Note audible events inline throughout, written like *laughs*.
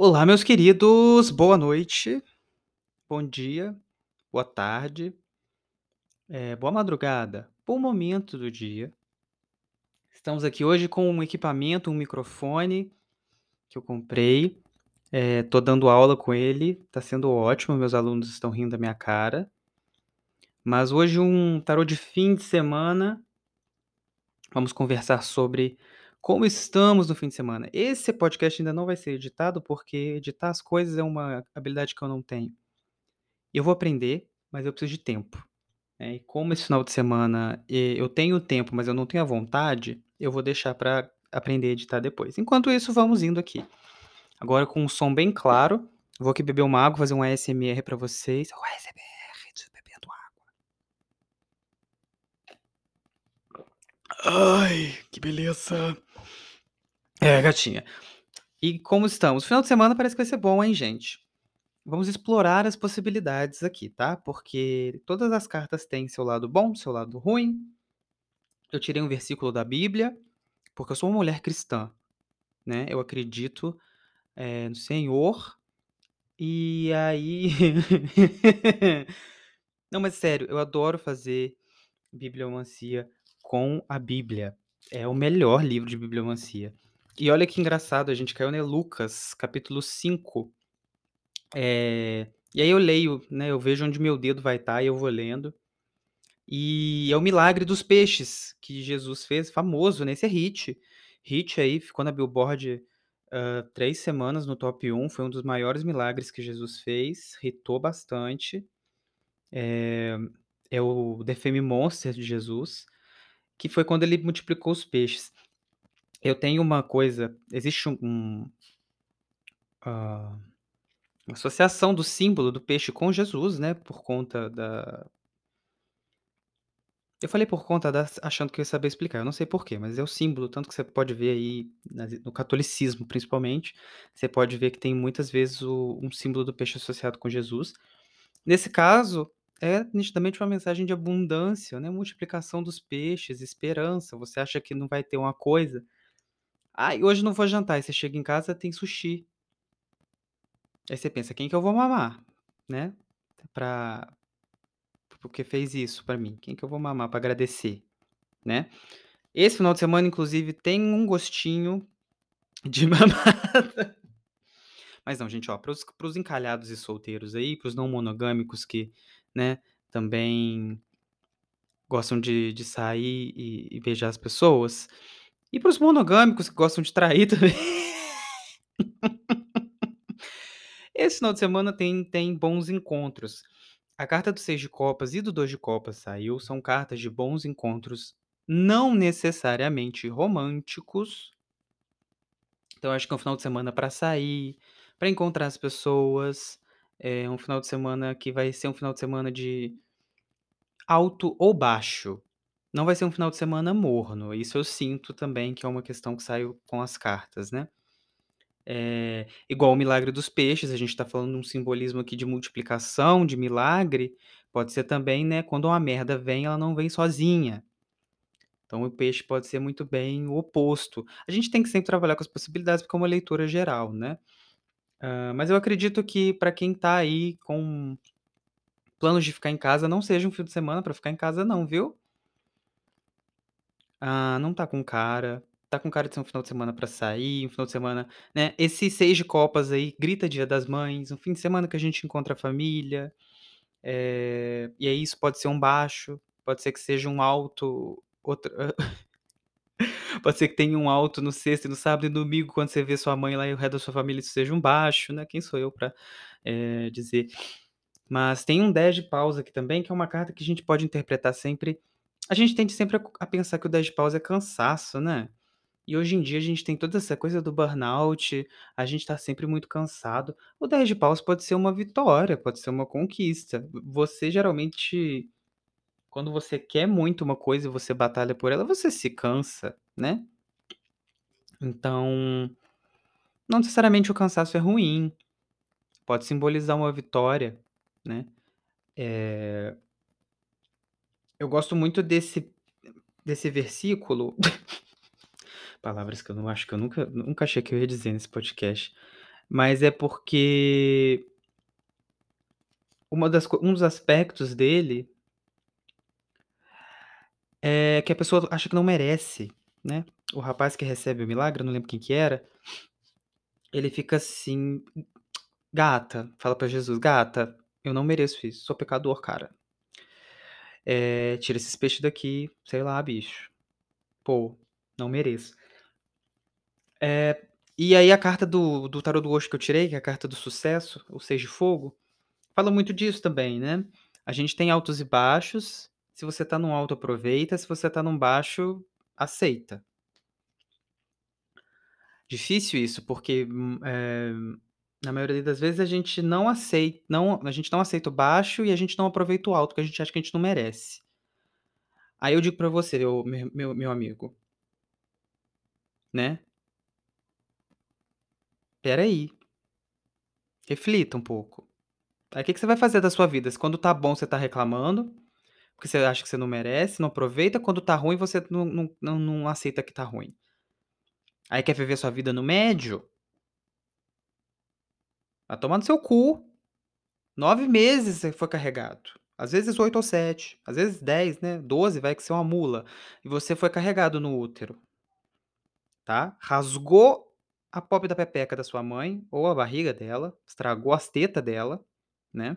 Olá, meus queridos, boa noite, bom dia, boa tarde, eh, boa madrugada, bom momento do dia. Estamos aqui hoje com um equipamento, um microfone que eu comprei, eh, tô dando aula com ele, tá sendo ótimo, meus alunos estão rindo da minha cara. Mas hoje um tarô de fim de semana. Vamos conversar sobre como estamos no fim de semana. Esse podcast ainda não vai ser editado, porque editar as coisas é uma habilidade que eu não tenho. Eu vou aprender, mas eu preciso de tempo, né, e como esse final de semana, eh, eu tenho tempo, mas eu não tenho a vontade, eu vou deixar pra aprender a editar depois. Enquanto isso, vamos indo aqui. Agora com um som bem claro, vou aqui beber uma água, fazer um ASMR pra vocês. O ASMR de bebendo água. Ai, que beleza. É, gatinha. E como estamos? Final de semana parece que vai ser bom, hein, gente. Vamos explorar as possibilidades aqui, tá, porque todas as cartas têm seu lado bom, seu lado ruim. Eu tirei um versículo da Bíblia, porque eu sou uma mulher cristã, né, eu acredito, eh, no Senhor, e aí *laughs* não, mas sério, eu adoro fazer bibliomancia com a Bíblia. É o melhor livro de bibliomancia. E olha que engraçado, a gente caiu em Lucas, capítulo 5. Eh, e aí eu leio, né, eu vejo onde meu dedo vai estar e eu vou lendo. E é o milagre dos peixes que Jesus fez, famoso, né, esse é hit. Hit aí, ficou na Billboard, hã, 3 semanas no top 1, foi um dos maiores milagres que Jesus fez, hitou bastante. Eh, é o The Fame Monster de Jesus, que foi quando ele multiplicou os peixes. Eu tenho uma coisa, existe um um hã, uma associação do símbolo do peixe com Jesus, né, por conta da Eu falei por conta das achando que eu ia saber explicar, eu não sei porquê, mas é o símbolo, tanto que você pode ver aí no catolicismo, principalmente, você pode ver que tem muitas vezes o um símbolo do peixe associado com Jesus. Nesse caso, é nitidamente uma mensagem de abundância, né, multiplicação dos peixes, esperança, você acha que não vai ter uma coisa: "Ai, hoje não vou jantar", aí você chega em casa, tem sushi. Aí você pensa: "Quem que eu vou mamar?", né, pra porque fez isso pra mim, quem que eu vou mamar pra agradecer, né. Esse final de semana, inclusive, tem um gostinho de *laughs* mamada. Mas não, gente, ó, para os para os encalhados e solteiros aí, para os não monogâmicos que, né, também gostam de de sair e e beijar as pessoas, e para os monogâmicos que gostam de trair também. Esse final de semana tem tem bons encontros. A carta do 6 de copas e do 2 de copas saiu, são cartas de bons encontros, não necessariamente românticos. Então acho que é um final de semana pra sair, pra encontrar as pessoas, é um final de semana que vai ser um final de semana de alto ou baixo. Não vai ser um final de semana morno, isso eu sinto também que é uma questão que saiu com as cartas, né. Eh, igual o milagre dos peixes, a gente tá falando de um simbolismo aqui de multiplicação, de milagre, pode ser também, né, quando uma merda vem, ela não vem sozinha. Então o peixe pode ser muito bem o oposto. A gente tem que sempre trabalhar com as possibilidades, porque é uma leitura geral, né. Hã, mas eu acredito que pra quem tá aí com planos de ficar em casa, não seja um fim de semana pra ficar em casa não, viu. Ah, não tá com cara, tá com cara de ser um final de semana pra sair, um final de semana, né, esse 6 de copas aí grita Dia das Mães, um fim de semana que a gente encontra a família, eh, e aí isso pode ser um baixo, pode ser que seja um alto, outra *laughs* pode ser que tenha um alto no sexta e no sábado e domingo quando você vê sua mãe lá e o resto da sua família isso seja um baixo, né, quem sou eu pra, eh, dizer. Mas tem um 10 de paus aqui também, que é uma carta que a gente pode interpretar sempre a gente tende sempre a pensar que o 10 de paus é cansaço, né. E hoje em dia a gente tem toda essa coisa do burnout, a gente tá sempre muito cansado. O 10 de paus pode ser uma vitória, pode ser uma conquista. Você geralmente, quando você quer muito uma coisa e você batalha por ela, você se cansa, né. Então, não necessariamente o cansaço é ruim, pode simbolizar uma vitória, né. Eh eu gosto muito desse desse versículo, *laughs* palavras que eu não acho que eu nunca nunca achei que eu ia dizer nesse podcast. Mas é porque uma das um dos aspectos dele é que a pessoa acha que não merece, né. O rapaz que recebe o milagre, não lembro quem que era, ele fica assim: "Gata", fala pra Jesus: "Gata, eu não mereço isso, sou pecador, cara. Eh, tira esses peixes daqui, sei lá, bicho. Pô, não mereço". Eh, e aí a carta do do tarô do Osho que eu tirei, que é a carta do sucesso, o Seis de Fogo, fala muito disso também, né. A gente tem altos e baixos, se você tá num alto aproveita, se você tá num baixo, aceita. Difícil isso, porque, eh, na maioria das vezes a gente não acei não a gente não aceita o baixo e a gente não aproveita o alto, porque a gente acha que a gente não merece. Aí eu digo pra você, meu meu amigo, né, espera aí, reflita um pouco. Aí o que que você vai fazer da sua vida? Se quando tá bom você tá reclamando, porque você acha que você não merece, não aproveita, quando tá ruim você não não não não aceita que tá ruim. Aí quer viver sua vida no médio? Vai tomar no seu cu. 9 meses você foi carregado. Às vezes 8 ou 7, às vezes 10, né, 12 vai que você é uma mula, e você foi carregado no útero, tá. Rasgou a pobre da pepeca da sua mãe, ou a barriga dela, estragou as tetas dela, né.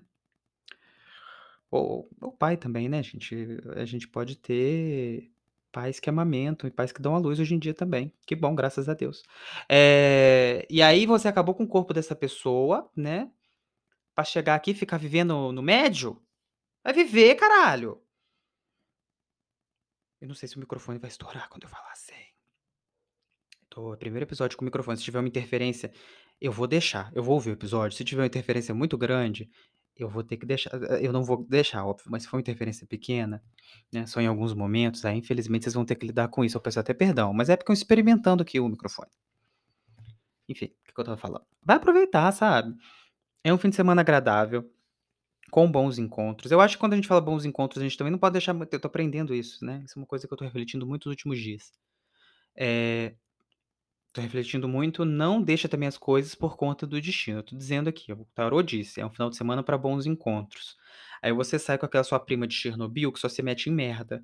Ou o pai também, né, gente, a gente pode ter pais que amamentam e pais que dão à luz hoje em dia também, que bom, graças a Deus. Eh, e aí você acabou com o corpo dessa pessoa, né, pra chegar aqui e ficar vivendo no médio? Vai viver caralho! Eu não sei se o microfone vai estourar quando eu falar assim. Tô primeiro episódio com o microfone, se tiver uma interferência, eu vou deixar, eu vou ouvir o episódio, se tiver uma interferência muito grande, eu vou ter que deixar eh, eu não vou deixar, óbvio, mas se for uma interferência pequena, né, só em alguns momentos, aí infelizmente vocês vão ter que lidar com isso, eu peço até perdão, mas é porque eu experimentando aqui o microfone. Enfim, o que eu estava falando? Vai aproveitar, sabe. É um fim de semana agradável, com bons encontros. Eu acho que quando a gente fala bons encontros, a gente também não pode deixar eu tô aprendendo isso, né, isso é uma coisa que eu tô refletindo muito nos últimos dias. Eh Tô refletindo muito, não deixa também as coisas por conta do destino. Eu tô dizendo aqui, o tarô disse: "É um final de semana para bons encontros". Aí você sai com aquela sua prima de Chernobyl que só se mete em merda.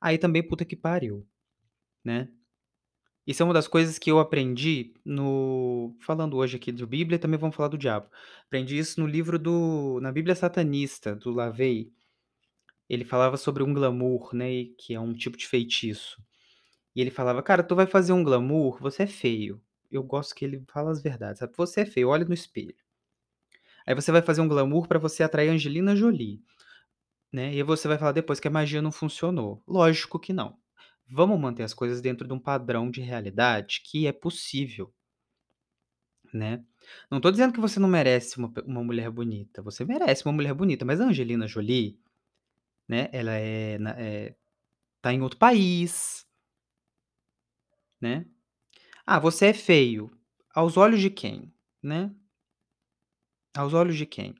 Aí também puta que pariu, né. Isso é uma das coisas que eu aprendi no falando hoje aqui do Bíblia, também vamos falar do diabo. Aprendi isso no livro do na Bíblia Satanista, do LaVey. Ele falava sobre um glamour, né, que é um tipo de feitiço. E ele falava: "Cara, tu vai fazer um glamour, você é feio". Eu gosto que ele fala as verdades, sabe. "Você é feio, olha no espelho". Aí você vai fazer um glamour pra você atrair Angelina Jolie, né, e você vai falar depois que a magia não funcionou. Lógico que não. Vamos manter as coisas dentro de um padrão de realidade que é possível, né. Não tô dizendo que você não merece uma uma mulher bonita, você merece uma mulher bonita, mas a Angelina Jolie, né, ela é eh, tá em outro país, né. Ah, você é feio. Aos olhos de quem, né? Aos olhos de quem?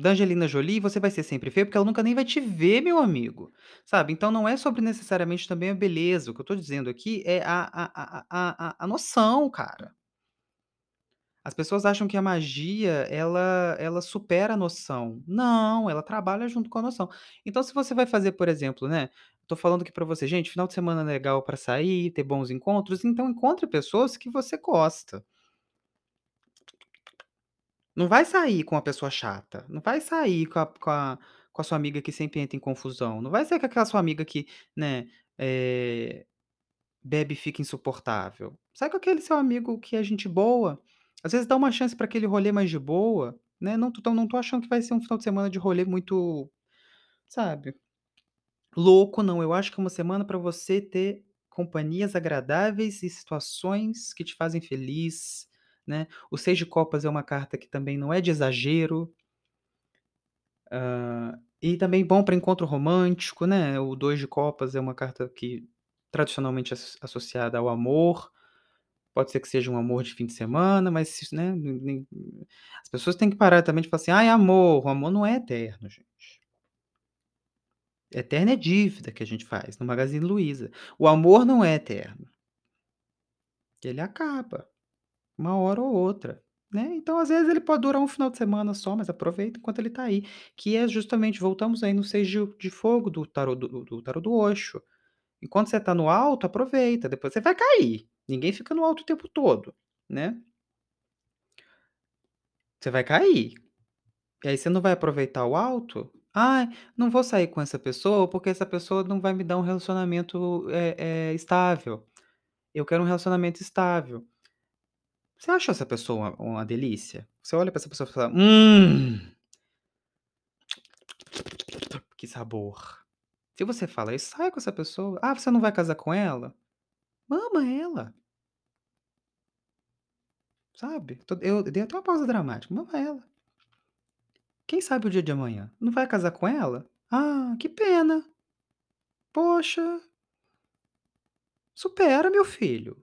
Da Angelina Jolie, você vai ser sempre feio, porque ela nunca nem vai te ver, meu amigo, sabe. Então não é sobre necessariamente também a beleza, o que eu tô dizendo aqui é a a a a a a noção, cara. As pessoas acham que a magia ela ela supera a noção. Não, ela trabalha junto com a noção. Então se você vai fazer, por exemplo, né, tô falando aqui pra você: "Gente, final de semana legal pra sair, ter bons encontros", então encontre pessoas que você gosta. Não vai sair com uma pessoa chata, não vai sair com a com a com a sua amiga que sempre entra em confusão, não vai sair com aquela sua amiga que, né, eh, bebe e fica insuportável. Sai com aquele seu amigo que é gente boa, às vezes dá uma chance pra aquele rolê mais de boa, né, não tô não tô achando que vai ser um final de semana de rolê muito, sabe, louco não, eu acho que é uma semana pra você ter companhias agradáveis e situações que te fazem feliz, né. O Seis de copas é uma carta que também não é de exagero, hã, e também bom pra encontro romântico, né, o Dois de copas é uma carta que tradicionalmente asso associada ao amor, pode ser que seja um amor de fim de semana, mas né, as pessoas têm que parar também de falar assim: "Ai amor", o amor não é eterno gente. Eterno é dívida que a gente faz no Magazine Luiza. O amor não é eterno. Ele acaba. Uma hora ou outra, né. Então, às vezes, ele pode durar um final de semana só, mas aproveita enquanto ele tá aí, que é justamente voltamos aí no 6 de fogo do tarô do do do Osho. Enquanto você tá no alto, aproveita, depois você vai cair. Ninguém fica no alto o tempo todo, né. Você vai cair. E aí você não vai aproveitar o alto? "Ai, não vou sair com essa pessoa, porque essa pessoa não vai me dar um relacionamento, eh eh, estável. Eu quero um relacionamento estável". Você acha essa pessoa uma uma delícia? Você olha pra essa pessoa e fala: "Hum" "que sabor". Se você fala isso, sai com essa pessoa. Ah, você não vai casar com ela? Ama ela. Sabe, eu dei até uma pausa dramática, ama ela. Quem sabe o dia de amanhã? Não vai casar com ela? Ah, que pena. Poxa. Supera, meu filho.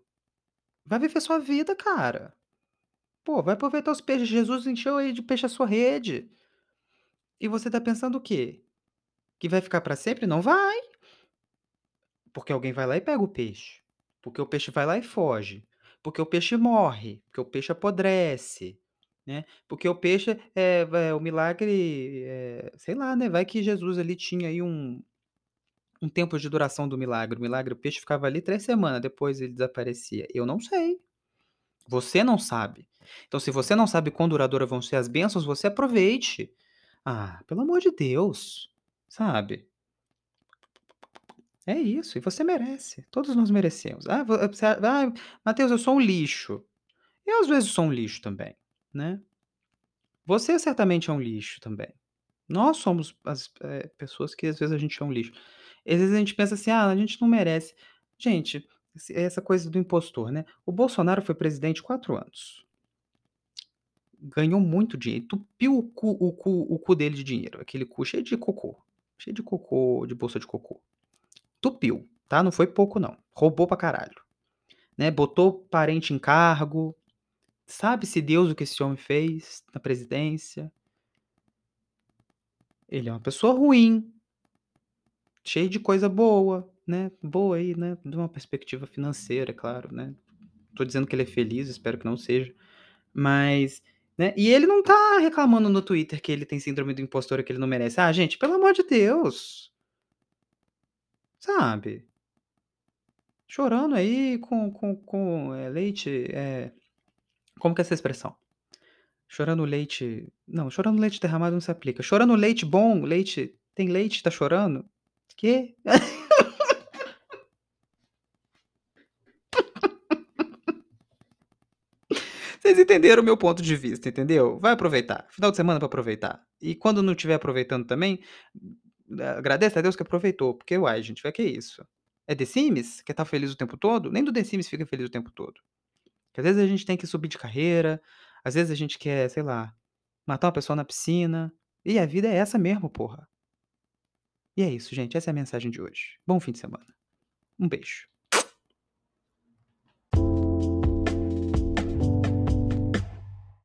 Vai viver sua vida, cara. Pô, vai aproveitar os peixes, Jesus encheu aí de peixe a sua rede. E você tá pensando o quê? Que vai ficar pra sempre? Não vai. Porque alguém vai lá e pega o peixe, porque o peixe vai lá e foge, porque o peixe morre, porque o peixe apodrece, né, porque o peixe, eh, vai o milagre, eh, sei lá, né, vai que Jesus ali tinha aí um um tempo de duração do milagre, o milagre o peixe ficava ali 3 semana, depois ele desaparecia, eu não sei. Você não sabe. Então se você não sabe quão duradoura vão ser as bênçãos, você aproveite. Ah, pelo amor de Deus, sabe. É isso, e você merece, todos nós merecemos. Ah, vo você "Ah, Mateus, eu sou um lixo". Eu às vezes sou um lixo também, né. Você certamente é um lixo também. Nós somos as eh, pessoas que às vezes a gente é um lixo. Às vezes a gente pensa assim: "Ah, a gente não merece". Gente, essa coisa do impostor, né. O Bolsonaro foi presidente 4 anos. Ganhou muito dinheiro, entupiu o cu o cu o cu dele de dinheiro, aquele cu cheio de cocô, cheio de cocô, de bolsa de cocô. Entupiu, tá, não foi pouco não, roubou pra caralho, né, botou parente em cargo, sabe-se Deus o que esse homem fez na presidência. Ele é uma pessoa ruim. Cheio de coisa boa, né, boa aí, né, de uma perspectiva financeira, é claro, né. Tô dizendo que ele é feliz, espero que não seja, mas, né, e ele não tá reclamando no Twitter que ele tem síndrome do impostor que ele não merece. Ah, gente, pelo amor de Deus. Sabe. Chorando aí com com com, eh, leite, eh, como que é essa expressão? Chorando leite não, chorando leite derramado não se aplica. Chorando leite bom, leite tem leite, tá chorando? Quê? *laughs* Vocês entenderam o meu ponto de vista, entendeu? Vai aproveitar, final de semana pra aproveitar. E quando não estiver aproveitando também, agradeça a Deus que aproveitou, porque uai gente, vai que isso? É The Sims? Quer estar feliz o tempo todo? Nem do The Sims fica feliz o tempo todo. Que às vezes a gente tem que subir de carreira, às vezes a gente quer, sei lá, matar uma pessoa na piscina, e a vida é essa mesmo, porra. E é isso gente, essa é a mensagem de hoje. Bom fim de semana. Um beijo.